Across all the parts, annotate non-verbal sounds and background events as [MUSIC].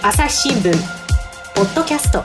朝日新聞ポッドキャスト。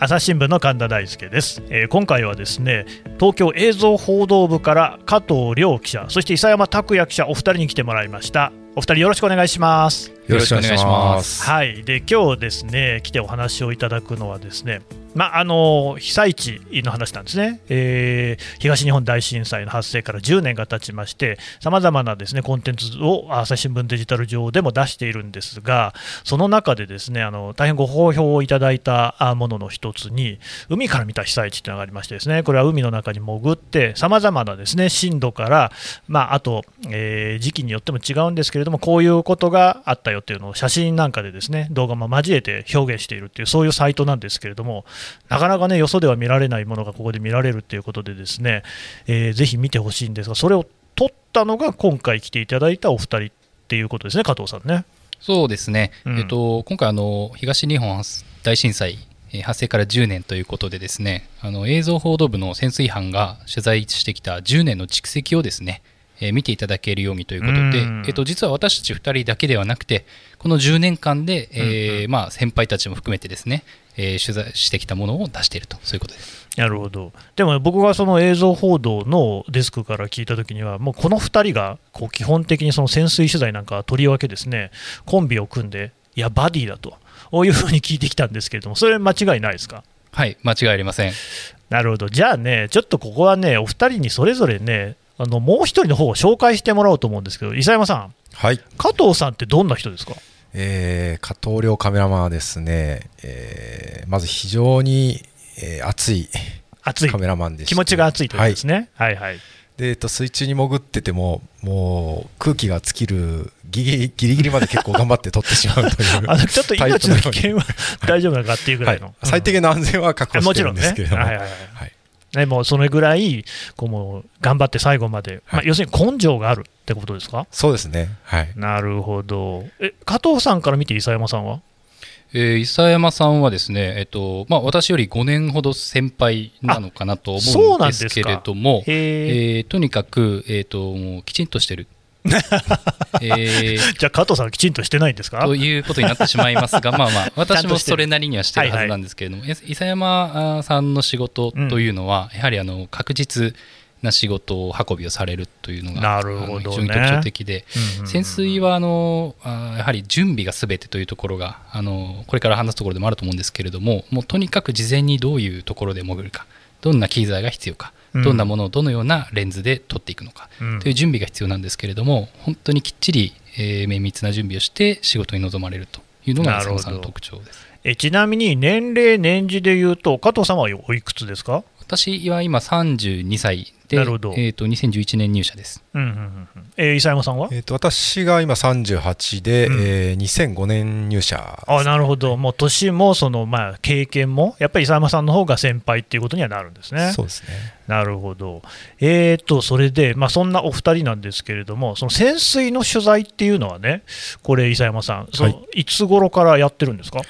朝日新聞の神田大輔です、えー、今回はですね東京映像報道部から加藤亮記者そして伊佐山拓也記者お二人に来てもらいました。お二人よろしくお願いします。よろしくお願いします。はい。で今日ですね来てお話をいただくのはですねまあ、あの被災地の話なんですね、えー、東日本大震災の発生から10年が経ちまして、さまざまなですねコンテンツを朝日新聞デジタル上でも出しているんですが、その中でですねあの大変ご好評をいただいたものの一つに、海から見た被災地というのがありまして、ですねこれは海の中に潜って、さまざまなですね震度から、まあ、あと、えー、時期によっても違うんですけれども、こういうことがあったよっていうのを写真なんかでですね動画も交えて表現しているっていう、そういうサイトなんですけれども、なかなかね、よそでは見られないものがここで見られるっていうことで、ですね、えー、ぜひ見てほしいんですが、それを撮ったのが今回来ていただいたお二人っていうことですね、加藤さんね。そうですね、うん、えっと、今回あの、東日本大震災発生から10年ということでですねあの映像報道部の潜水班が取材してきた10年の蓄積をですねえー、見ていただけるようにということで、えー、と実は私たち2人だけではなくてこの10年間で、えーまあ、先輩たちも含めてですね、えー、取材してきたものを出しているとそういうことです。なるほど。でも僕がその映像報道のデスクから聞いたときにはもうこの2人がこう基本的にその潜水取材なんかとりわけですね。コンビを組んでいやバディだとこういうふうに聞いてきたんですけれどもそれ間違いないですか？はい間違いありません。なるほど。じゃあねちょっとここはねお二人にそれぞれねあのもう一人の方を紹介してもらおうと思うんですけど、伊佐山さん、はい、加藤さんってどんな人ですか、えー、加藤亮カメラマンはですね、えー、まず非常に、えー、熱い熱い。カメラマンで気持ちが熱いということですね。はい、はい、はい。でえっと、水中に潜ってても、もう空気が尽きるギリギリまで結構頑張って取ってしまうという [LAUGHS] あのちょっと命の危険は大丈夫なのかっていうぐらいの、はい、最低限の安全は確保してるんですけれども、はいはいはい。はいね、もうそれぐらいこうもう頑張って最後まで、はい、まあ、要するに根性があるってことですか？そうですね、はい、なるほど。え加藤さんから見て、伊佐山さんは？えー、伊佐山さんはですね、えっとまあ、私より5年ほど先輩なのかなと思うんですけれども、えー、とにかく、えーと、もうきちんとしてるえー、[LAUGHS] じゃあ加藤さんはきちんとしてないんですか？ということになってしまいますが [LAUGHS] まあまあ私もそれなりにはしてるはずなんですけれども、はいはい、伊佐山さんの仕事というのは、やはりあの確実な仕事を運びをされるというのが、ね、非常に特徴的で、潜水はあのやはり準備がすべてというところがあのこれから話すところでもあると思うんですけれどももうとにかく事前にどういうところで潜るかどんな機材が必要かどんなものをどのようなレンズで撮っていくのかという準備が必要なんですけれども本当にきっちり、えー、綿密な準備をして仕事に臨まれるというのが佐野さんの特徴です。えちなみに年齢年次でいうと加藤さんはおいくつですか？私は今32歳で、なるほど。えーと、2011年入社です。うんうんうんえー、伊佐山さんは、えーと、私が今38で、うん、えー、2005年入社、あなるほど、もう年もその、まあ、経験も、やっぱり伊佐山さんの方が先輩っていうことにはなるんですね。そうですね。なるほど、えーと、それで、まあ、そんなお二人なんですけれども、その潜水の取材っていうのはね、これ、伊佐山さん、その、はい、いつ頃からやってるんですか？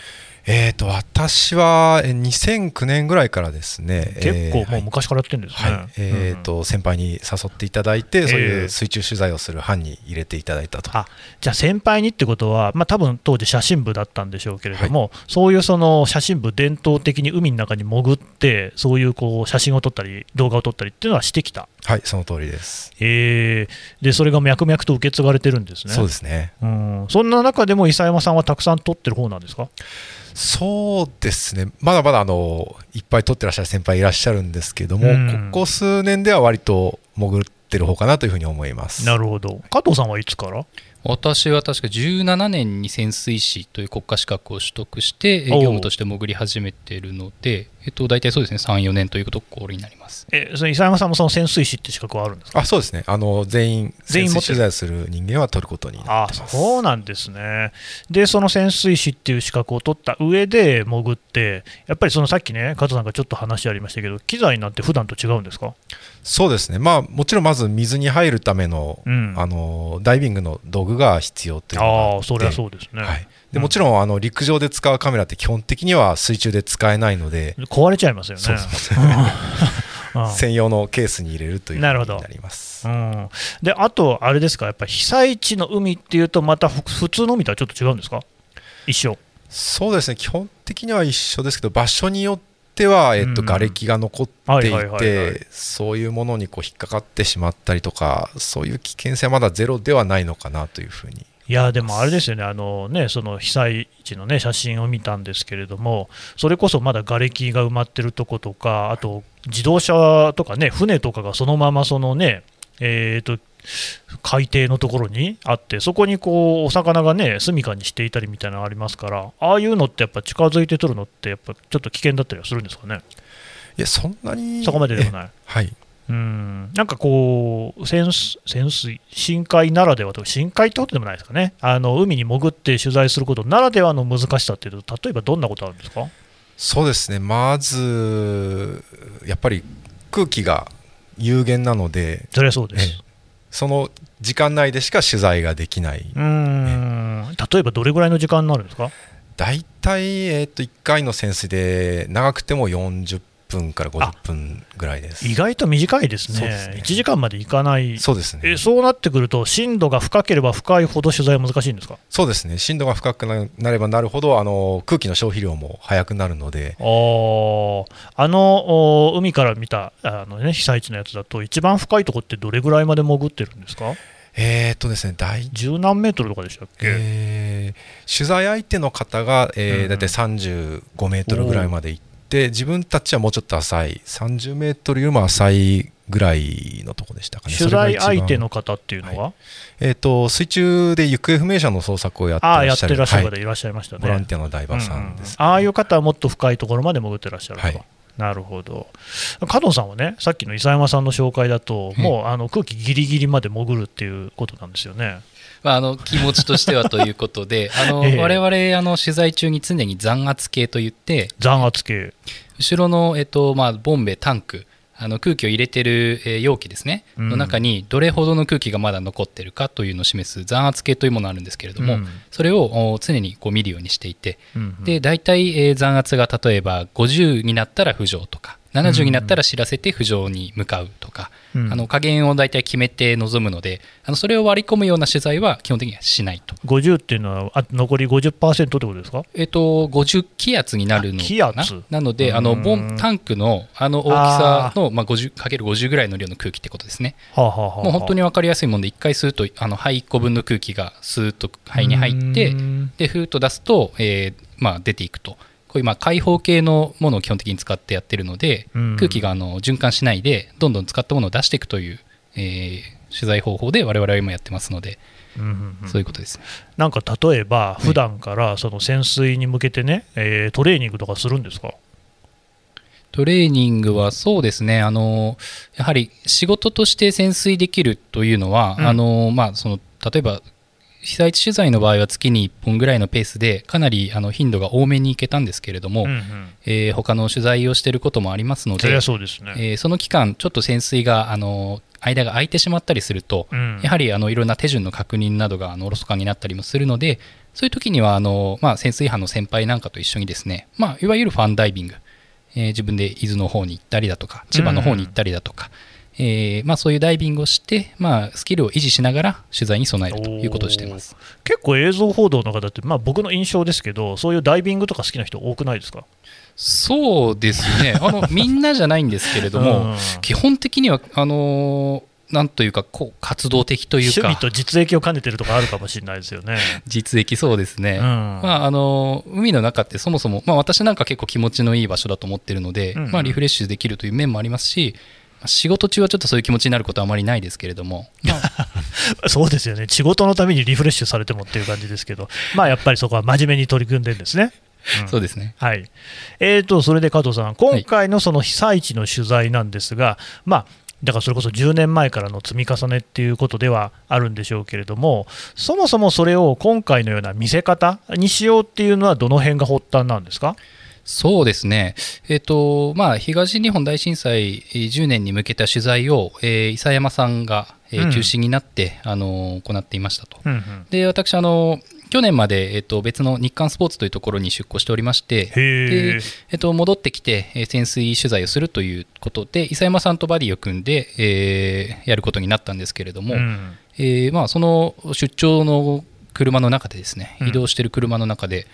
えーと、私は2009年ぐらいからですね結構もう昔からやってるんですね、はい。えーと、先輩に誘っていただいて、そういう水中取材をする班に入れていただいたと、あじゃあ先輩にってことは、まあ多分当時写真部だったんでしょうけれども、はい、そういうその写真部伝統的に海の中に潜ってそういうこう写真を撮ったり動画を撮ったりっていうのはしてきた。はいその通りです、えー、でそれが脈々と受け継がれてるんですね。そうですね。うん。そんな中でも伊佐山さんはたくさん撮ってる方なんですか？そうですね、まだまだあのいっぱい撮ってらっしゃる先輩いらっしゃるんですけども、うん、ここ数年では割と潜ってる方かなというふうに思います。なるほど、加藤さんはいつから？私は確か17年に潜水士という国家資格を取得して業務として潜り始めているので、えっと、大体そうですね。34年というところになります。えその伊佐山さんもその潜水士って資格はあるんですか？あそうですね。あの全員全員取材する人間は取ることになってます。そうなんですね。でその潜水士っていう資格を取った上で潜ってやっぱりそのさっきね加藤さんがちょっと話ありましたけど機材なんて普段と違うんですか？そうですね。まあもちろんまず水に入るためのうん、あのダイビングの道具が必要というのがああそりゃそうですね、はいでもちろんあの陸上で使うカメラって基本的には水中で使えないので壊れちゃいますよね。そう専用のケースに入れるというなります。うん、であと、あれですか、やっぱり被災地の海っていうと、また普通の海とはちょっと違うんですか、一緒。そうですね、基本的には一緒ですけど、場所によっては、えっと、瓦礫が残っていて、そういうものにこう引っかかってしまったりとか、そういう危険性はまだゼロではないのかなというふうにいやでもあれですよね、あのねその被災地の、ね、写真を見たんですけれども、それこそまだ瓦礫が埋まってるとことか、あと自動車とかね、船とかがそのままそのね、えーと、海底のところにあって、そこにこうお魚がね、住みかにしていたりみたいなのがありますから、ああいうのってやっぱ近づいて取るのって、やっぱちょっと危険だったりはするんですかね？いやそんなにそこまででもない。はいうん。なんかこう潜潜水、深海ならではと深海ってことでもないですかね。あの、海に潜って取材することならではの難しさっていうと、例えばどんなことあるんですか？そうですね、まず、やっぱり空気が有限なので、それはそうです、その時間内でしか取材ができない。うん。例えばどれぐらいの時間になるんですか？大体、えー、と1回の潜水で長くても40分から50分ぐらいです。意外と短いですね、すね。1時間までいかない、そうですね。えそうなってくると、深度が深ければ深いほど取材は難しいんですか？そうですね、深度が深くなればなるほど、あの空気の消費量も速くなるので、ああの海から見たあの、ね、被災地のやつだと、一番深いところってどれぐらいまで潜ってるんですか？えー、っとですね、大十何メートルとかでしたっけ、えー、取材相手の方が、えー、大体35メートルぐらいまで行って、で自分たちはもうちょっと浅い30メートルよりも浅いぐらいのとこでしたかね。取材相手の方っていうのは、はい、えーと、水中で行方不明者の捜索をやってらっしゃるあやってらっしゃる方いらっしゃいましたね、ボランティアのダイバーさんです、うんうん、ああいう方はもっと深いところまで潜ってらっしゃると、はい、なるほど。加藤さんはねさっきの伊佐山さんの紹介だと、もうあの空気ぎりぎりまで潜るっていうことなんですよね。まあ、あの気持ちとしてはということで、[LAUGHS] あの、ええ、我々あの取材中に常に残圧計といって、残圧計後ろの、えっとまあ、ボンベ、タンク、あの空気を入れてる、え容器ですね、の中にどれほどの空気がまだ残ってるかというのを示す残圧計というものがあるんですけれども、うん、それを常にこう見るようにしていて、うんうん、で大体、え残圧が例えば50になったら浮上とか70になったら知らせて浮上に向かうとか、うん、あの加減を大体決めて臨むのであのそれを割り込むような取材は基本的にはしないと。50っていうのはあ残り50%ってことですか、えっと、50気圧になるのかな？なのであのボンタンクのあの大きさのまあ、50×50 ぐらいの量の空気ってことですね、はあはあはあ、もう本当に分かりやすいもんで1回吸うとあの肺1個分の空気がスーッと肺に入ってでふーっと出すと、えーまあ、出ていくと。こういうまあ開放系のものを基本的に使ってやってるので、うん、空気があの循環しないでどんどん使ったものを出していくという、えー、取材方法で我々は今やってますので、うんうんうん、そういうことです、なんか例えば普段からその潜水に向けてね、えー、トレーニングとかするんですか？トレーニングはそうですね、あのやはり仕事として潜水できるというのは、うん、あのまあ、その例えば被災地取材の場合は月に1本ぐらいのペースでかなりあの頻度が多めにいけたんですけれども、うんうん、えー、他の取材をしていることもありますのでそうですね、えー、その期間ちょっと潜水があの間が空いてしまったりすると、うん、やはりあのいろんな手順の確認などがあのおろそかになったりもするのでそういう時にはあの、まあ、潜水班の先輩なんかと一緒にですね、まあ、いわゆるファンダイビング、えー、自分で伊豆の方に行ったりだとか千葉の方に行ったりだとか、うんえーまあ、そういうダイビングをして、まあ、スキルを維持しながら取材に備えるということをしています。結構映像報道の方って、まあ、僕の印象ですけどそういうダイビングとか好きな人多くないですか？そうですね。[LAUGHS] あのみんなじゃないんですけれども、基本的にはあのなんというかこう活動的というか。趣味と実益を兼ねてるとかあるかもしれないですよね。[LAUGHS] 実益そうですね、うん、まあ、あの海の中ってそもそも、まあ、私なんか結構気持ちのいい場所だと思ってるので、うん、まあ、リフレッシュできるという面もありますし仕事中はちょっとそういう気持ちになることはあまりないですけれども、まあ、[LAUGHS] そうですよね、仕事のためにリフレッシュされてもっていう感じですけど、まあ、やっぱりそこは真面目に取り組んでるんですね。うん、そうですね、はい。えーと、それで加藤さん、今回のその被災地の取材なんですが、はい、まあ、だからそれこそ10年前からの積み重ねっていうことではあるんでしょうけれども、そもそもそれを今回のような見せ方にしようっていうのは、どの辺が発端なんですか？そうですね、えーとまあ、東日本大震災10年に向けた取材を、えー、伊佐山さんが、えー、中心になって、うん、あの行っていましたと。うんうん、で私あの去年まで、えっと、別の日刊スポーツというところに出向しておりましてで、えっと、戻ってきて、えー、潜水取材をするということで伊佐山さんとバディを組んで、えー、やることになったんですけれども、うん、えー、まあ、その出張の車の中でですね移動している車の中で、うん、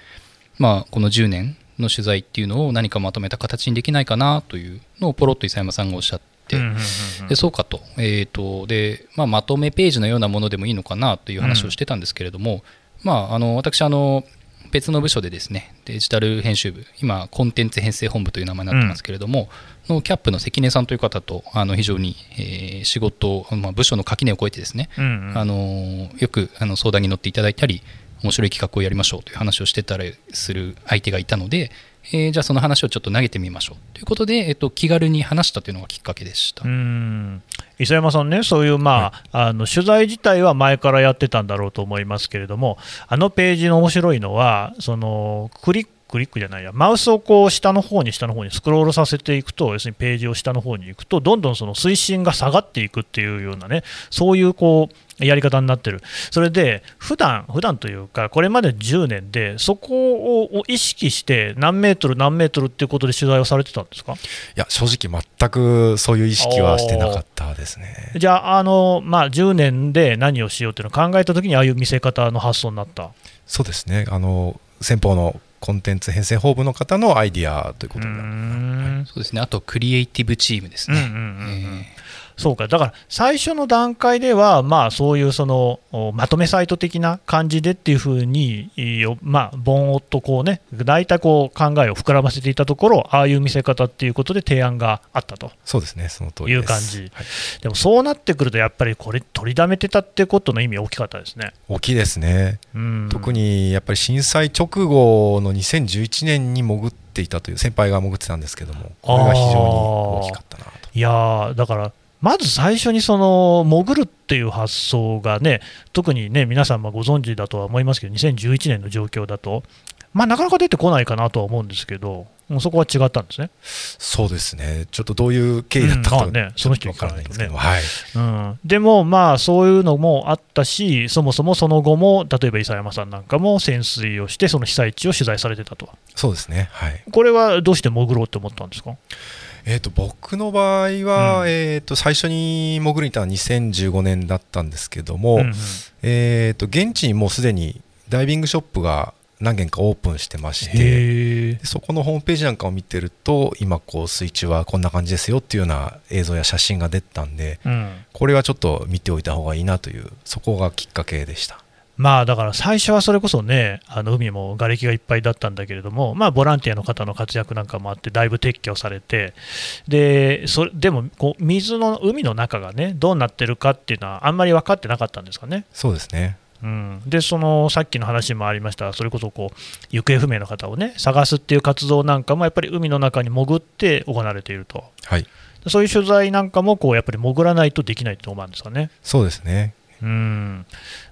まあ、この10年の取材っていうのを何かまとめた形にできないかなというのをポロッと伊佐山さんがおっしゃって。でそうかと,、えーとでまあ、まとめページのようなものでもいいのかなという話をしてたんですけれども、まあ、あの私あの別の部署でですねデジタル編集部今コンテンツ編成本部という名前になってますけれども、うん、のキャップの関根さんという方とあの非常に、えー、仕事、まあ、部署の垣根を越えてですね、うんうん、あのよくあの相談に乗っていただいたり面白い企画をやりましょうという話をしてたりする相手がいたので、えー、じゃあその話をちょっと投げてみましょうということで、えー、と気軽に話したというのがきっかけでした。うん。磯山さんね、そういう、まあ、はい、あの取材自体は前からやってたんだろうと思いますけれども、あのページの面白いのは、そのクリックリックじゃないや、マウスをこう下の方に下の方にスクロールさせていくと、要するにページを下の方に行くと、どんどんその推進が下がっていくっていうようなね、そういうこうやり方になってる、それで普段普段というか、これまで10年で、そこを意識して、何メートル、何メートルっていうことで取材をされてたんですか？いや、正直、全くそういう意識はしてなかったですね。じゃあ、あのまあ、10年で何をしようっていうのを考えたときに、ああいう見せ方の発想になった。そうですね。あの先方のコンテンツ編成法部の方のアイディアということで、はい、そうですね。あとクリエイティブチームですね。そうか。だから最初の段階では、まあ、そういうそのまとめサイト的な感じでっていうふうに、まあ、ボンをとこう、ね、大体こう考えを膨らませていたところ、ああいう見せ方っていうことで提案があったと。そうですね。その通りいう感じ、はい、でもそうなってくると、やっぱりこれ、取りだめてたってことの意味、大きかったですね。大きいですね、うん、特にやっぱり震災直後の2011年に潜っていたという、先輩が潜ってたんですけども、これが非常に大きかったなと。いやだからまず最初にその潜るっていう発想がね、特にね、皆さんもご存知だとは思いますけど、2011年の状況だと、まあ、なかなか出てこないかなとは思うんですけど、もうそこは違ったんですね。そうですね、ちょっとどういう経緯だったか、うん、ね、その人にからないとね。はいうん、でも、まあ、そういうのもあったし、そもそもその後も、例えば伊佐山さんなんかも潜水をして、その被災地を取材されてたと。そうですね、はい、これはどうして潜ろうと思ったんですか？えーと、僕の場合は、うん、えーと、最初に潜りに行ったのは2015年だったんですけども、うんうん、えーと、現地にもうすでにダイビングショップが何軒かオープンしてましてそこのホームページなんかを見てると今こう水中はこんな感じですよっていうような映像や写真が出たんで、うん、これはちょっと見ておいた方がいいなというそこがきっかけでした。まあだから最初はそれこそね、あの海も瓦礫がいっぱいだったんだけれども、まあ、ボランティアの方の活躍なんかもあって、だいぶ撤去されて、でそれでもこう水の海の中がね、どうなってるかっていうのは、あんまり分かってなかったんですかね。そうですね。うん、でそのさっきの話もありました、それこそこう行方不明の方をね探すっていう活動なんかも、やっぱり海の中に潜って行われていると、はい、そういう取材なんかもこうやっぱり潜らないとできないと思うんですかね。そうですねうん。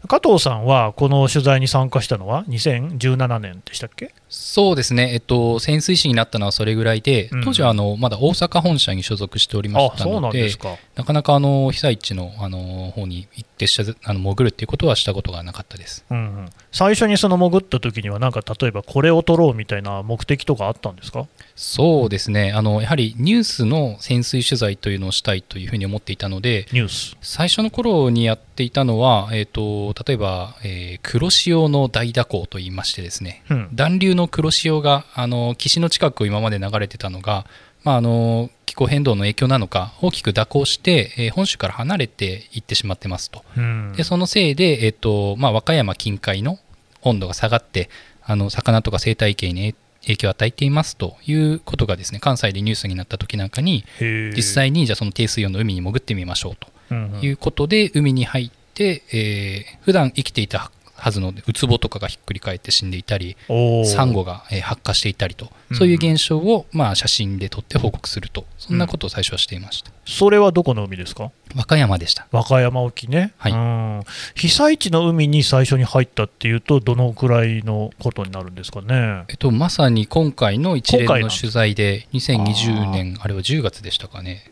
加藤さんはこの取材に参加したのは2017年でしたっけ？そうですね、えっと、潜水士になったのはそれぐらいで、当時はあのまだ大阪本社に所属しておりましたので、なか。なかあの被災地のあの方に行ってあの潜るっていうことはしたことがなかったです、うんうん、最初にその潜った時には、なんか例えばこれを取ろうみたいな目的とかあったんですか？そうですね。あの、やはりニュースの潜水取材というのをしたいというふうに思っていたので、ニュース。最初の頃にやっていたのは、えーと、例えば、えー、黒潮の大蛇行といいましてですね、うん、暖流の黒潮があの岸の近くを今まで流れてたのが、まあ、あの気候変動の影響なのか大きく蛇行して、えー、本州から離れていってしまってますと、うん、でそのせいで、えーとまあ、和歌山近海の温度が下がってあの魚とか生態系に影響を与えていますということがですね関西でニュースになった時なんかに実際にじゃあその低水温の海に潜ってみましょうということで、海に入って、えー、普段生きていたはずのウツボとかがひっくり返って死んでいたりサンゴが、え発火していたりとそういう現象を、まあ、写真で撮って報告すると。そんなことを最初はしていました、うん、それはどこの海ですか？和歌山でした。和歌山沖ね、はい、被災地の海に最初に入ったっていうとどのくらいのことになるんですかね、えっと、まさに今回の一連の取材で2020年あれは10月でしたかね、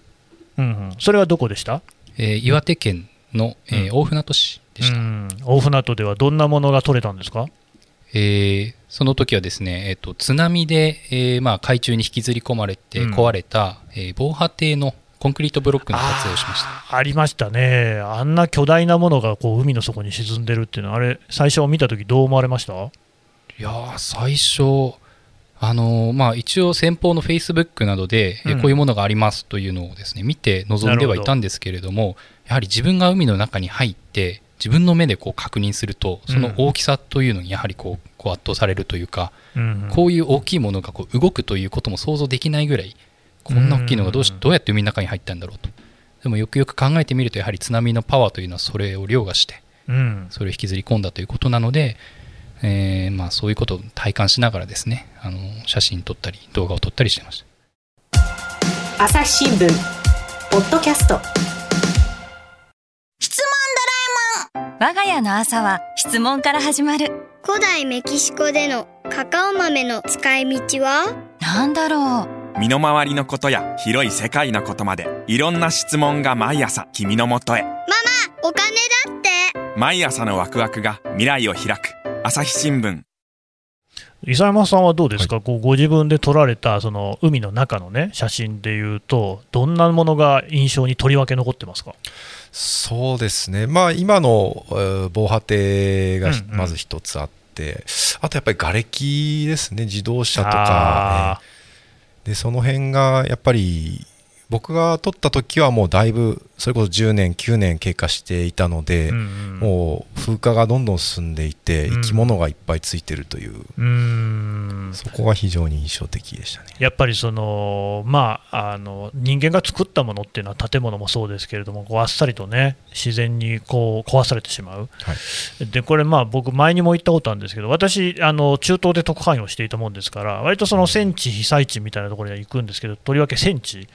うんうん、それはどこでした、えー、岩手県の、えー、大船渡市でした、大船渡ではどんなものが取れたんですか？えー、その時はですね、えーと、津波で、えーまあ、海中に引きずり込まれて壊れた、うん、えー、防波堤のコンクリートブロックの撮影をしました。ありましたね、あんな巨大なものがこう海の底に沈んでるっていうのは、あれ、最初見たとき、どう思われました？いや最初、あのまあ、一応、先方のフェイスブックなどで、うん、こういうものがありますというのをですね見て臨んではいたんですけれども、やはり自分が海の中に入って、自分の目でこう確認すると、その大きさというのにやはりこうこう圧倒されるというか、うん、こういう大きいものがこう動くということも想像できないぐらい、こんな大きいのがどうしどうやって海の中に入ったんだろうと。でもよくよく考えてみると、やはり津波のパワーというのはそれを凌駕して、それを引きずり込んだということなので、えー、まあ、そういうことを体感しながらですねあの写真撮ったり動画を撮ったりしてました。朝日新聞ポッドキャスト我が家の朝は質問から始まる。古代メキシコでのカカオ豆の使い道は？何だろう。身の回りのことや広い世界のことまでいろんな質問が毎朝君のもとへ。ママお金だって。毎朝のワクワクが未来を開く。朝日新聞。伊佐山さんはどうですか、はい、こうご自分で撮られたその海の中の、ね、写真でいうと、どんなものが印象にとりわけ残ってますか？そうですね、まあ、今の防波堤がまず一つあって、あとやっぱり瓦礫ですね、自動車とか、ね、でその辺がやっぱり僕が撮った時はもうだいぶそれこそ10年9年経過していたので、うんうん、もう風化がどんどん進んでいて、生き物がいっぱいついてるという、うん、そこが非常に印象的でしたね。やっぱりその、まあ、あの人間が作ったものっていうのは建物もそうですけれどもこうあっさりとね自然にこう壊されてしまう、はい、でこれまあ僕前にも言ったことあるんですけど私あの中東で特派員をしていたもんですから割とその戦地被災地みたいなところには行くんですけどとりわけ戦地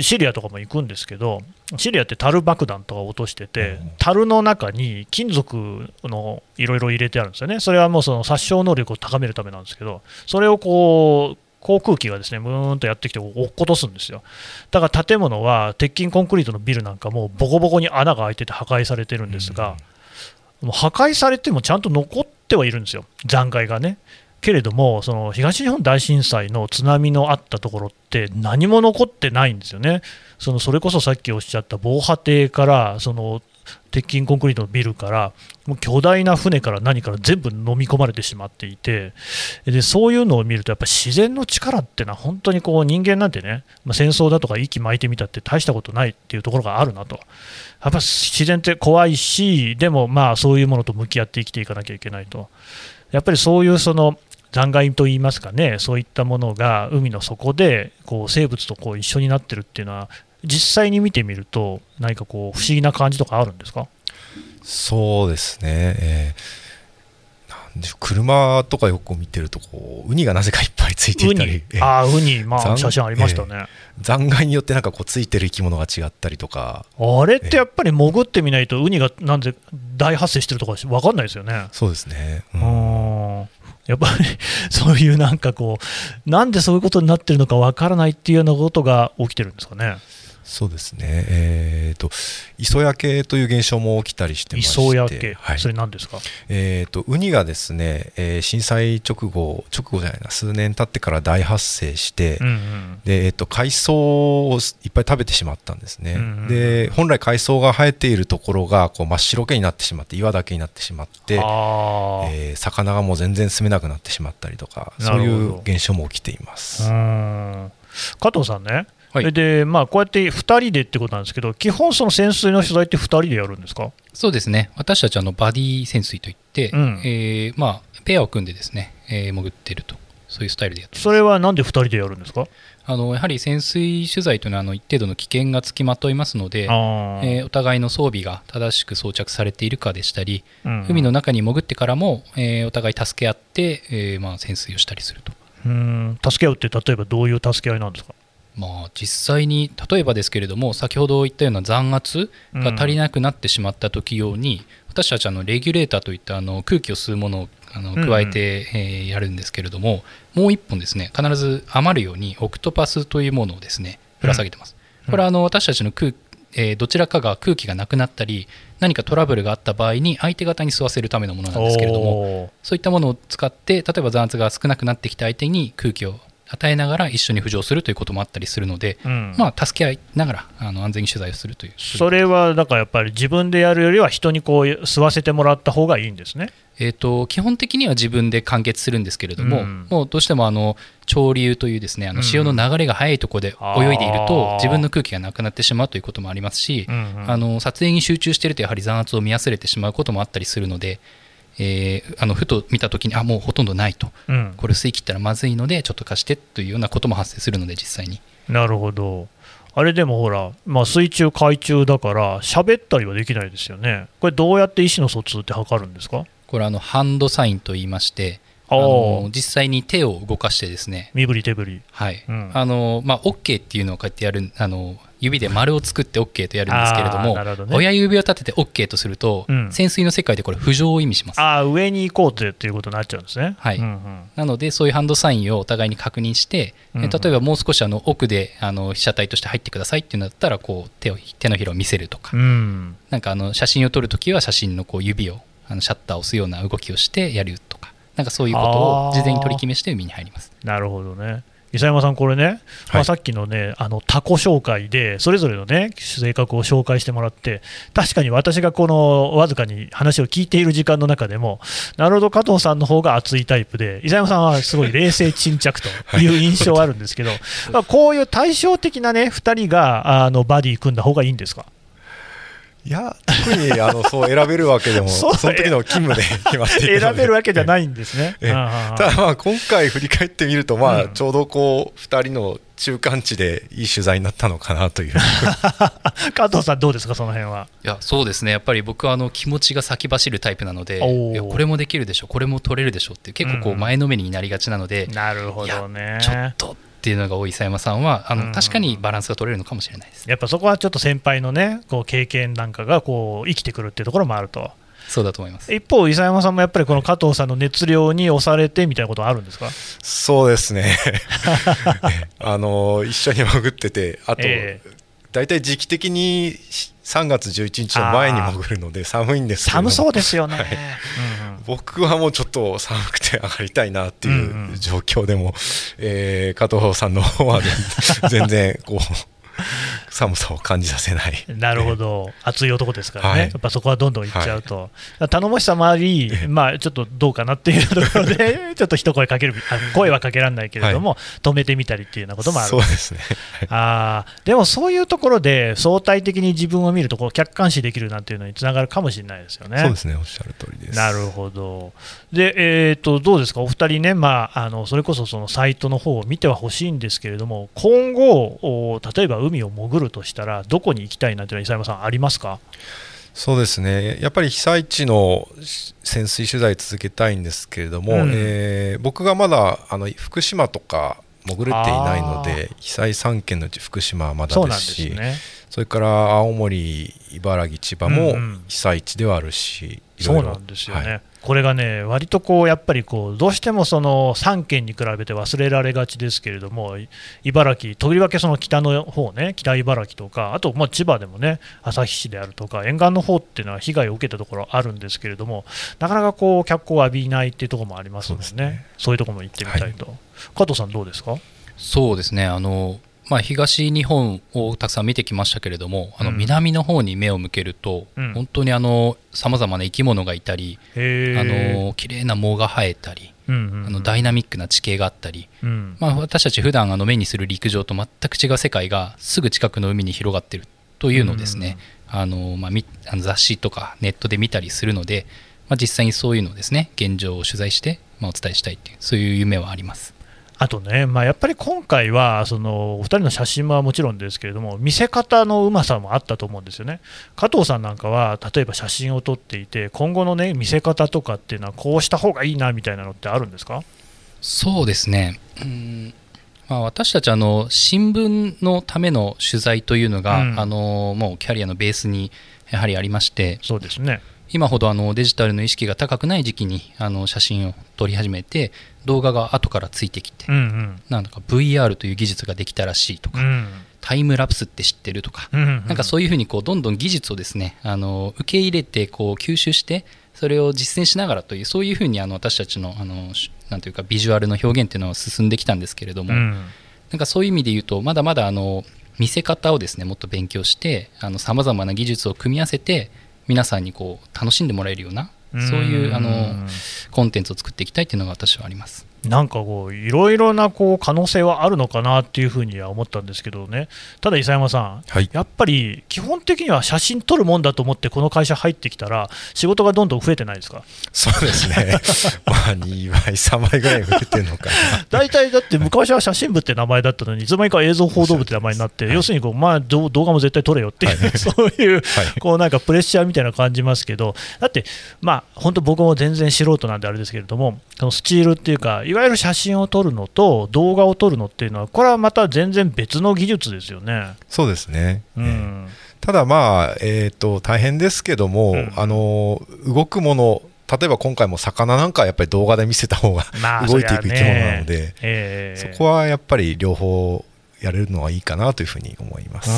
シリアとかも行くんですけど、シリアって樽爆弾とか落としてて、樽の中に金属のいろいろ入れてあるんですよね、それはもうその殺傷能力を高めるためなんですけど、それをこう、航空機がですねムーンとやってきて落っことすんですよ。だから建物は鉄筋コンクリートのビルなんかもボコボコに穴が開いてて破壊されてるんですが、もう破壊されてもちゃんと残ってはいるんですよ、残骸がね。けれども、その東日本大震災の津波のあったところって何も残ってないんですよね。そのそれこそさっきおっしゃった防波堤からその鉄筋コンクリートのビルからもう巨大な船から何から全部飲み込まれてしまっていてでそういうのを見るとやっぱ自然の力ってのは本当にこう人間なんてね、まあ、戦争だとか息巻いてみたって大したことないっていうところがあるなと。やっぱ自然って怖いしでもまあそういうものと向き合って生きていかなきゃいけないと。やっぱりそういうその残骸といいますかね、そういったものが海の底でこう生物とこう一緒になってるっていうのは、実際に見てみると、何かこう不思議な感じとかあるんですか？そうですね、えー、車とかよく見てるとこう、ウニがなぜかいっぱいついていたり、あウニ、まあ、写真ありましたね、えー、残骸によってなんかこうついてる生き物が違ったりとか、あれってやっぱり潜ってみないと、ウニがなんで大発生してるとか分かんないですよね。そうですね、うん。やっぱり [LAUGHS] そういうなんかこう、なんでそういうことになってるのかわからないっていうようなことが起きてるんですかね。そうですね、えーと、磯焼けという現象も起きたりしてまして。磯焼け、はい、それ何ですか、えーと、ウニがですね、えー、震災直後、直後じゃないな、数年経ってから大発生して、うんうん、でえーと、海藻をいっぱい食べてしまったんですね、うんうん、で本来、海藻が生えているところがこう真っ白けになってしまって、岩だけになってしまって、えー、魚がもう全然住めなくなってしまったりとか、そういう現象も起きています。加藤さんねはい、でまあ、こうやって2人でってことなんですけど、基本、その潜水の取材って2人でやるんですか？そうですね、私たちあのバディ潜水といって、うん、えー、まあ、ペアを組んでですね、えー、潜ってると、そういうスタイルでやってそれはなんで2人でやるんですか？あのやはり潜水取材というのはあの一定度の危険がつきまといますので、えー、お互いの装備が正しく装着されているかでしたり、うん、海の中に潜ってからも、えー、お互い助け合って、えーまあ、潜水をしたりすると。うん。助け合うって、例えばどういう助け合いなんですか？まあ、実際に例えばですけれども先ほど言ったような残圧が足りなくなってしまった時用に、うん、私たちあのレギュレーターといったあの空気を吸うものをあの加えて、うん、えー、やるんですけれどももう1本ですね必ず余るようにオクトパスというものをですねぶら下げてます、うん、これはあの私たちの空えー、どちらかが空気がなくなったり何かトラブルがあった場合に相手方に吸わせるためのものなんですけれどもそういったものを使って例えば残圧が少なくなってきた相手に空気を与えながら一緒に浮上するということもあったりするので、うん、まあ、助け合いながらあの安全に取材をするという。それはだからやっぱり自分でやるよりは人にこう吸わせてもらった方がいいんですね。えーと、基本的には自分で完結するんですけれども、うん、もうどうしてもあの潮流というですねあの潮の流れが速いところで泳いでいると、自分の空気がなくなってしまうということもありますし、うんうん、あの撮影に集中しているとやはり残圧を見忘れてしまうこともあったりするので、えー、あのふと見たときにあもうほとんどないと、うん、これ吸い切ったらまずいのでちょっと貸してというようなことも発生するので実際に。なるほど。あれでもほら、まあ、水中海中だから喋ったりはできないですよね。これどうやって意思の疎通って測るんですか？これあのハンドサインと言いましてあの実際に手を動かしてですね。身振り手振り。はい、うん、あのまあ OK っていうのをこうやってやるあの指で丸を作って OK とやるんですけれども、ね、親指を立てて OK とすると、うん、潜水の世界でこれ浮上を意味します。あ上に行こうということになっちゃうんですね。はい、うんうん、なのでそういうハンドサインをお互いに確認して、うんうん、例えばもう少しあの奥であの被写体として入ってくださいっていうんだったらこう手を手のひらを見せるとか、うん、なんかあの写真を撮るときは写真のこう指をあのシャッターを押すような動きをしてやるとか。なんかそういうことを事前に取り決めして海に入ります。なるほどね伊佐山さん、これね、まあ、さっきのね、あのタコ紹介で、それぞれのね、性格を紹介してもらって、確かに私がこのわずかに話を聞いている時間の中でも、なるほど、加藤さんの方が熱いタイプで、伊佐山さんはすごい冷静沈着という印象あるんですけど、まあ、こういう対照的なね、2人があのバディ組んだ方がいいんですか？いや特にあのそう選べるわけでもその時の勤務で決まっている選べるわけじゃないんですね。ただまあ今回振り返ってみるとまあちょうどこう2人の中間値でいい取材になったのかなという。[LAUGHS] 加藤さんどうですかその辺は？いやそうですね。やっぱり僕はあの気持ちが先走るタイプなのでいやこれもできるでしょこれも取れるでしょって結構こう前のめりになりがちなので、うん、なるほどね。ちょっとっていうのが多い佐山さんはあの、うん、確かにバランスが取れるのかもしれないです。やっぱそこはちょっと先輩のねこう経験なんかがこう生きてくるっていうところもあると。そうだと思います。一方、伊佐山さんもやっぱりこの加藤さんの熱量に押されてみたいなことはあるんですか？そうですね。[LAUGHS] [LAUGHS] あの一緒に潜ってて、あと、えー、大体時期的に3月11日の前に潜るので寒いんですけど寒そうですよね、はいうんうん、僕はもうちょっと寒くて上がりたいなっていう状況でも、うんうん、えー、加藤さんの方は全然こう寒さを感じさせない。なるほど、熱い男ですからね、はい、やっぱそこはどんどんいっちゃうと、はい、頼もしさもあり、まあ、ちょっとどうかなっていうところで、[LAUGHS] ちょっと一声かける、声はかけられないけれども、はい、止めてみたりっていうようなこともある。そうですね、あでもそういうところで、相対的に自分を見るとこう、客観視できるなんていうのにつながるかもしれないですよね。そうですね、おっしゃる通りです。なるほど。で、えーと、どうですか、お二人ね、まあ、あのそれこそそのサイトの方を見てはほしいんですけれども、今後、例えば海を潜るとしたら、どこに行きたいなんていうのは、伊佐山さん、ありますか？そうですね。やっぱり被災地の潜水取材続けたいんですけれども、うん、えー、僕がまだあの福島とか潜れていないので被災3県のうち福島はまだですしそ、ね,、れから青森茨城千葉も被災地ではあるし、うんうん、そうなんですよね、はい。これがね、割とこうやっぱりこうどうしてもその3県に比べて忘れられがちですけれども、茨城、とりわけその北の方ね、北茨城とか、あとま千葉でもね、旭市であるとか、沿岸の方っていうのは被害を受けたところあるんですけれども、なかなかこう脚光を浴びないっていうところもありますのでね、そうね。い。うところも行ってみたいと、はい、加藤さん、どうですか？そうですね。あのまあ、東日本をたくさん見てきましたけれども、あの南の方に目を向けると、うん、本当にさまざまな生き物がいたり、あの綺麗な藻が生えたり、うんうんうん、あのダイナミックな地形があったり、うん、まあ、私たち普段あの目にする陸上と全く違う世界がすぐ近くの海に広がっているというのをですね、うんあのまあ、あの雑誌とかネットで見たりするので、まあ、実際にそういうのをですね現状を取材して、まあ、お伝えしたいというそういう夢はあります。あとね、まあ、やっぱり今回はそのお二人の写真はもちろんですけれども見せ方のうまさもあったと思うんですよね。加藤さんなんかは例えば写真を撮っていて今後のね見せ方とかっていうのはこうした方がいいなみたいなのってあるんですか？そうですね。うん。まあ、私たちあの新聞のための取材というのが、うん、あのもうキャリアのベースにやはりありまして。そうですね今ほどあのデジタルの意識が高くない時期にあの写真を撮り始めて動画が後からついてきて、うんうん、なんか VR という技術ができたらしいとか、うん、タイムラプスって知ってるとか、なんかそういうふうにこうどんどん技術をですねあの受け入れてこう吸収してそれを実践しながらというそういうふうにあの私たちのあのなんというかビジュアルの表現っていうのは進んできたんですけれども、うん、なんかそういう意味で言うとまだまだあの見せ方をですねもっと勉強してさまざまな技術を組み合わせて皆さんにこう楽しんでもらえるようなそういうあのコンテンツを作っていきたいというのが私はあります。なんかこういろいろなこう可能性はあるのかなっていうふうには思ったんですけどね、ただ、伊佐山さん、はい、やっぱり基本的には写真撮るもんだと思って、この会社入ってきたら、仕事がどんどん増えてないですか？そうですね、[LAUGHS] まあ2倍、3倍ぐらい増えてるのか大体だって、昔は写真部って名前だったのに、いつの間にか映像報道部って名前になって、要するにこう、まあ、動画も絶対撮れよっていう、はい、そういう、こうなんかプレッシャーみたいな感じますけど、だって、まあ、本当、僕も全然素人なんであれですけれども、そのスチールっていうか、いわゆる写真を撮るのと動画を撮るのっていうのは、これはまた全然別の技術ですよね。そうですね、うん、ただ、まあ、えーと、大変ですけども、うん、あの動くもの例えば今回も魚なんかはやっぱり動画で見せた方が動いていく生き物なので、えー、そこはやっぱり両方やれるのはいいかなというふうに思います。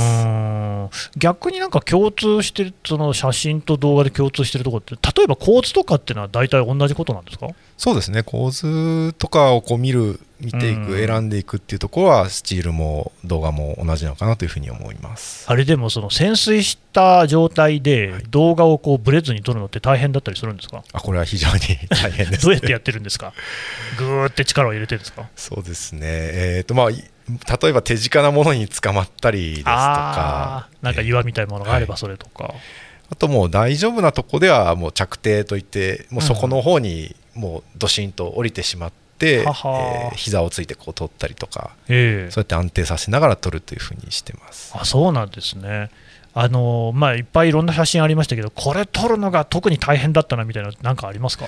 逆になんか共通してるその写真と動画で共通してるところって例えば構図とかっていうのは大体同じことなんですか？そうですね。構図とかをこう見る見ていく、選んでいくっていうところはスチールも動画も同じなのかなというふうに思います。あれでもその潜水した状態で動画をこうブレずに撮るのって大変だったりするんですか？あこれは非常に大変です、ね、[LAUGHS] どうやってやってるんですか？ぐーって力を入れてるんですか？そうですね。えっ、ー、とまあ例えば手近なものに捕まったりですとか。なんか岩みたいなものがあればそれとか、はい、あともう大丈夫なとこではもう着底といってもうそこの方にもうどしんと降りてしまって、うん、えー、膝をついてこう取ったりとか、えー、そうやって安定させながら取るというふうにしてます。あそうなんですね。あのまあ、いっぱいいろんな写真ありましたけどこれ撮るのが特に大変だったなみたいな何かありますか？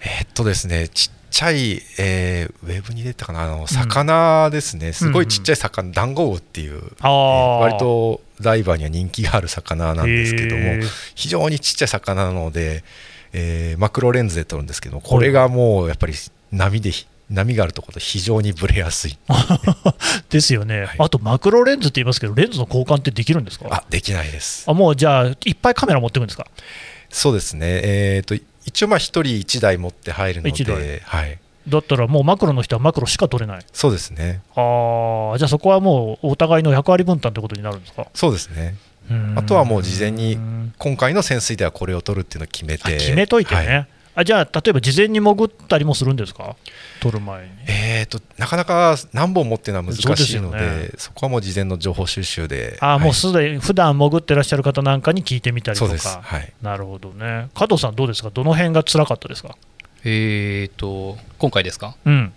えー、っとですねちちゃい、えー、ウェブに出たかな？あの魚ですね、うん、すごいちっちゃい魚、ダンゴウっていう、えー、割とダイバーには人気がある魚なんですけども非常にちっちゃい魚なので、えー、マクロレンズで撮るんですけどこれがもうやっぱり波で波があるところと非常にぶれやすい。[LAUGHS] ですよね、はい、あとマクロレンズって言いますけどレンズの交換ってできるんですか？あできないです。あもうじゃあいっぱいカメラ持ってくんですか？そうですね。えっ、ー、と一応まあ1人1台持って入るので、はい、だったらもうマクロの人はマクロしか取れない。そうですね。あじゃあそこはもうお互いの役割分担ということになるんですか？そうですね。あとはもう事前に今回の潜水ではこれを取るっていうのを決めて。決めといてね、はい、あじゃあ例えば事前に潜ったりもするんですか？取る前に。えーとなかなか何本持っていうのは難しいので、ね、そこはもう事前の情報収集で。あ、はい、もうすでに普段潜ってらっしゃる方なんかに聞いてみたりとか、はい、なるほどね。加藤さんどうですか？どの辺が辛かったですか？えーと今回ですか？うん。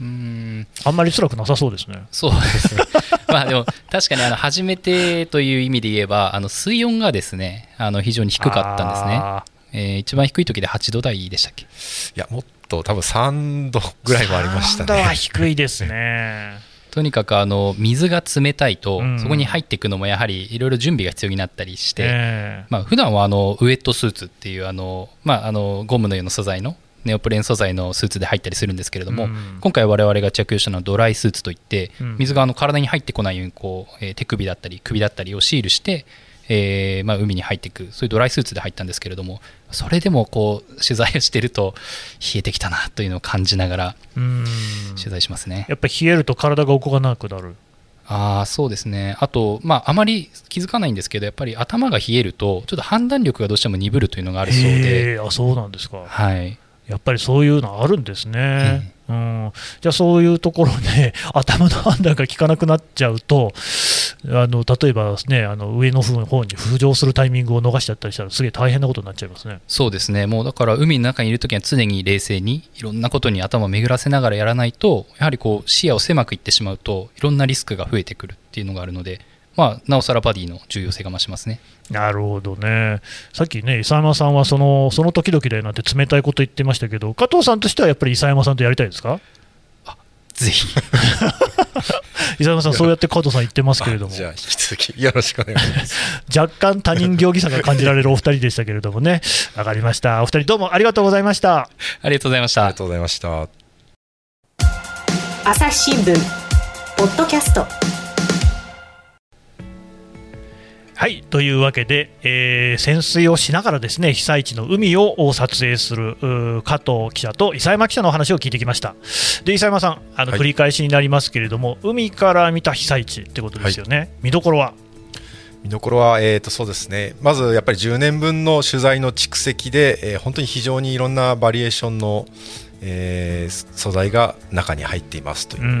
うん。あんまり辛くなさそうですね。そうですね。[LAUGHS] まあでも確かにあの初めてという意味で言えばあの水温がですねあの非常に低かったんですね。えー、一番低い時で8度台でしたっけ？いやもっと多分3度ぐらいもありましたね。3度は低いですね。[LAUGHS] とにかくあの水が冷たいと、そこに入っていくのもやはりいろいろ準備が必要になったりして、えーまあ普段はあのウエットスーツっていうあの、まあ、あのゴムのような素材のネオプレーン素材のスーツで入ったりするんですけれども、うん、今回我々が着用したのはドライスーツといって、水があの体に入ってこないようにこう、えー、手首だったり首だったりをシールして、えーまあ、海に入っていくそういうドライスーツで入ったんですけれどもそれでもこう取材をしていると冷えてきたなというのを感じながら取材しますね。やっぱり冷えると体が動かなくなる。あそうですね。あと、まあ、あまり気づかないんですけどやっぱり頭が冷えるとちょっと判断力がどうしても鈍るというのがあるそうで。あそうなんですか。はいやっぱりそういうのあるんですね。うん、じゃあそういうところで [LAUGHS] 頭の判断が効かなくなっちゃうとあの例えば、ね、あの上の方に浮上するタイミングを逃しちゃったりしたらすげえ大変なことになっちゃいますね。そうですね。もうだから海の中にいるときは常に冷静にいろんなことに頭を巡らせながらやらないとやはりこう視野を狭くいってしまうといろんなリスクが増えてくるっていうのがあるのでまあ、なおさらバディの重要性が増しますね。なるほどね、さっきね、伊佐山さんはそのその時々でなんて冷たいこと言ってましたけど、加藤さんとしてはやっぱり伊佐山さんとやりたいですか？ぜひ [LAUGHS] 伊佐山さん、そうやって加藤さん言ってますけれども、じゃあ、引き続きよろしくお願いします。[LAUGHS] 若干他人行儀さが感じられるお二人でしたけれどもね、わかりました、お二人どうもありがとうございました。ありがとうございました。ありがとうございました。朝日新聞ポッドキャストはいというわけで、えー、潜水をしながらですね被災地の海を撮影する加藤記者と伊佐山記者の話を聞いてきました。で伊佐山さんあの、繰り返しになりますけれども海から見た被災地ってことですよね、はい、見どころは？見どころは、えー、とそうですね。まずやっぱり10年分の取材の蓄積で、えー、本当に非常にいろんなバリエーションのえー、素材が中に入っていますという,、うんうんう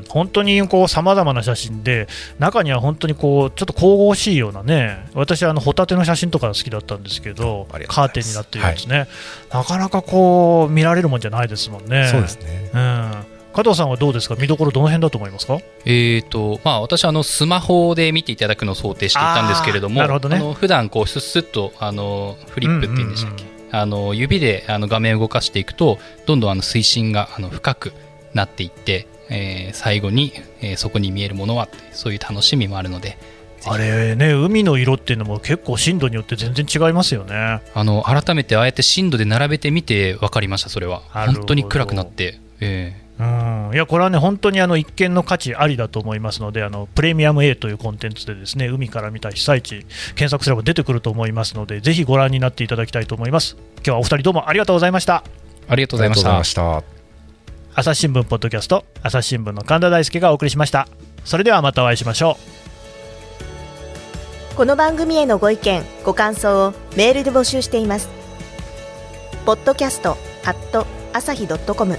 ん、本当にさまざまな写真で中には本当にこうちょっと神々しいようなね私はあのホタテの写真とか好きだったんですけどカーテンになってるやつね、はい、なかなかこう見られるもんじゃないですもんね。そうですね、うん。加藤さんはどうですか？見どころどの辺だと思いますか？えーとまあ、私あのスマホで見ていただくのを想定していたんですけれどもなるほど、ね、あの普段こうスッスッとあのフリップっていうんでしたっけ、うんうんうんあの指であの画面を動かしていくとどんどんあの水深があの深くなっていって、えー、最後に、えー、そこに見えるものはそういう楽しみもあるのであれね海の色っていうのも結構深度によって全然違いますよね。あの改めてああやって深度で並べてみて分かりましたそれは。本当に暗くなって、えー、うん。いやこれはね本当にあの一見の価値ありだと思いますのであのプレミアム A というコンテンツでですね海から見た被災地検索すれば出てくると思いますのでぜひご覧になっていただきたいと思います。今日はお二人どうもありがとうございました。ありがとうございました。朝日新聞ポッドキャスト朝日新聞の神田大輔がお送りしました。それではまたお会いしましょう。この番組へのご意見ご感想をメールで募集しています。ポッドキャストアット朝日ドットコム